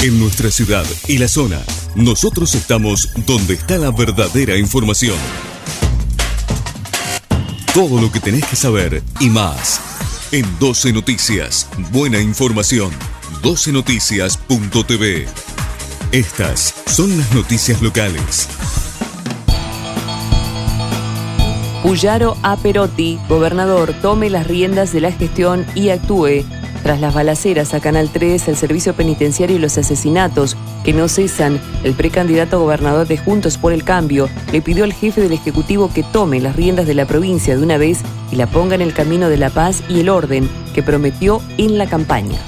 En nuestra ciudad y la zona, nosotros estamos donde está la verdadera información. Todo lo que tenés que saber y más. En 12 Noticias, buena información. 12noticias.tv. Estas son las noticias locales. Puyaro A. Perotti, gobernador, tome las riendas de la gestión y actúe. Tras las balaceras a Canal 3, el servicio penitenciario y los asesinatos que no cesan, el precandidato gobernador de Juntos por el Cambio le pidió al jefe del Ejecutivo que tome las riendas de la provincia de una vez y la ponga en el camino de la paz y el orden que prometió en la campaña.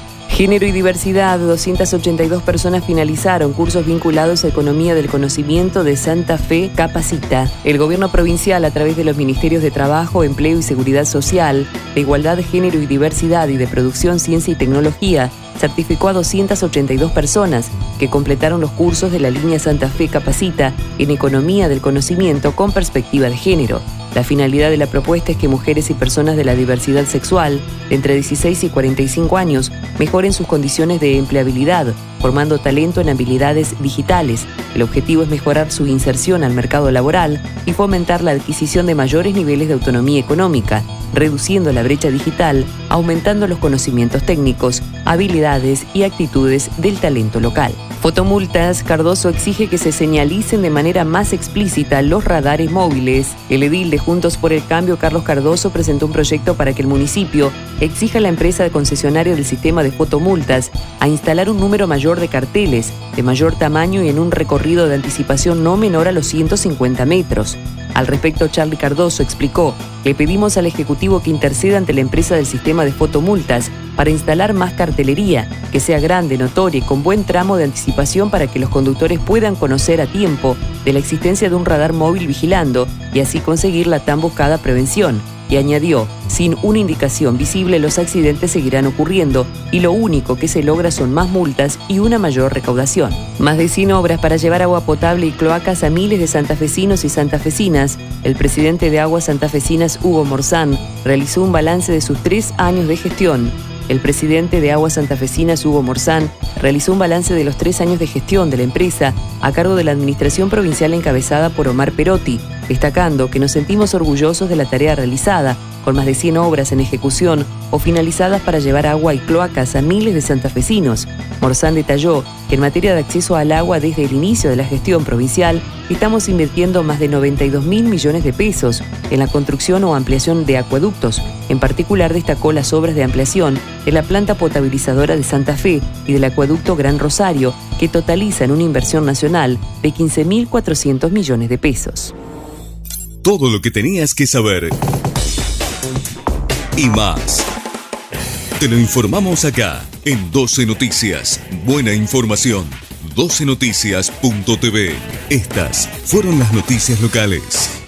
Género y diversidad, 282 personas finalizaron cursos vinculados a Economía del Conocimiento de Santa Fe Capacita. El gobierno provincial, a través de los Ministerios de Trabajo, Empleo y Seguridad Social, de Igualdad Género y Diversidad y de Producción, Ciencia y Tecnología, certificó a 282 personas que completaron los cursos de la línea Santa Fe Capacita en Economía del Conocimiento con perspectiva de género. La finalidad de la propuesta es que mujeres y personas de la diversidad sexual, entre 16 y 45 años, mejoren sus condiciones de empleabilidad, formando talento en habilidades digitales. El objetivo es mejorar su inserción al mercado laboral y fomentar la adquisición de mayores niveles de autonomía económica, reduciendo la brecha digital, aumentando los conocimientos técnicos, habilidades y actitudes del talento local. Fotomultas, Cardoso exige que se señalicen de manera más explícita los radares móviles. El edil de Juntos por el Cambio, Carlos Cardoso, presentó un proyecto para que el municipio exija a la empresa de concesionario del sistema de fotomultas a instalar un número mayor de carteles, de mayor tamaño y en un recorrido de anticipación no menor a los 150 metros. Al respecto, Charlie Cardoso explicó, le pedimos al Ejecutivo que interceda ante la empresa del sistema de fotomultas para instalar más cartelería, que sea grande, notoria y con buen tramo de anticipación para que los conductores puedan conocer a tiempo de la existencia de un radar móvil vigilando y así conseguir la tan buscada prevención. Y añadió, sin una indicación visible los accidentes seguirán ocurriendo y lo único que se logra son más multas y una mayor recaudación. Más de 100 obras para llevar agua potable y cloacas a miles de santafesinos y santafesinas. El presidente de Aguas Santafesinas, Hugo Morzán, realizó un balance de sus tres años de gestión el presidente de Aguas Santafesinas, Hugo Morzán, realizó un balance de los tres años de gestión de la empresa a cargo de la administración provincial encabezada por Omar Perotti, destacando que nos sentimos orgullosos de la tarea realizada, con más de 100 obras en ejecución o finalizadas para llevar agua y cloacas a miles de santafesinos. Morzán detalló que en materia de acceso al agua desde el inicio de la gestión provincial estamos invirtiendo más de 92 mil millones de pesos en la construcción o ampliación de acueductos. En particular destacó las obras de ampliación de la planta potabilizadora de Santa Fe y del acueducto Gran Rosario, que totalizan una inversión nacional de 15.400 millones de pesos. Todo lo que tenías que saber y más. Te lo informamos acá en 12 Noticias. Buena información. 12noticias.tv. Estas fueron las noticias locales.